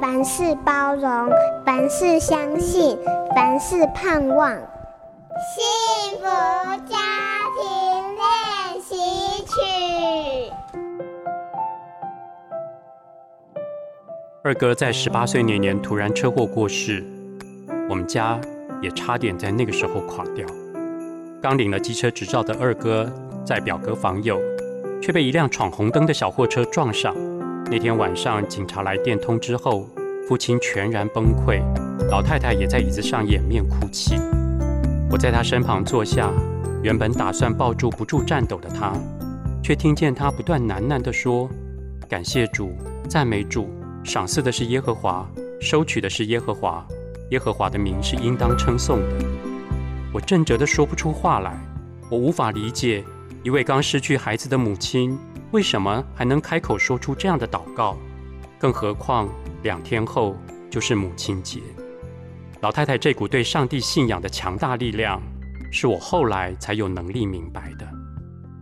凡事包容，凡事相信，凡事盼望。幸福家庭练习曲。二哥在十八岁那年突然车祸过世，我们家也差点在那个时候垮掉。刚领了机车执照的二哥，在表哥访友，却被一辆闯红灯的小货车撞上。那天晚上，警察来电通知后，父亲全然崩溃，老太太也在椅子上掩面哭泣。我在他身旁坐下，原本打算抱住不住颤抖的他，却听见他不断喃喃地说：“感谢主，赞美主，赏赐的是耶和华，收取的是耶和华，耶和华的名是应当称颂的。”我震慑地说不出话来，我无法理解一位刚失去孩子的母亲为什么还能开口说出这样的祷告，更何况两天后就是母亲节。老太太这股对上帝信仰的强大力量，是我后来才有能力明白的。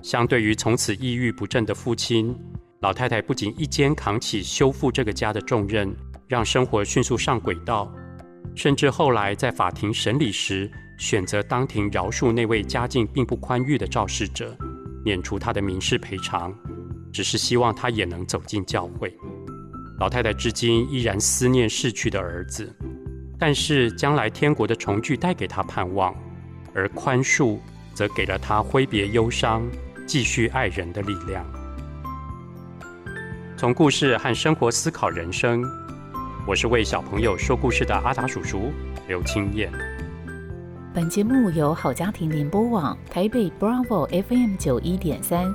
相对于从此抑郁不振的父亲，老太太不仅一肩扛起修复这个家的重任，让生活迅速上轨道，甚至后来在法庭审理时，选择当庭饶恕那位家境并不宽裕的肇事者，免除他的民事赔偿，只是希望他也能走进教会。老太太至今依然思念逝去的儿子。但是将来天国的重聚带给他盼望，而宽恕则给了他挥别忧伤、继续爱人的力量。从故事和生活思考人生，我是为小朋友说故事的阿达叔叔刘清燕。本节目由好家庭联播网台北 Bravo FM 九一点三、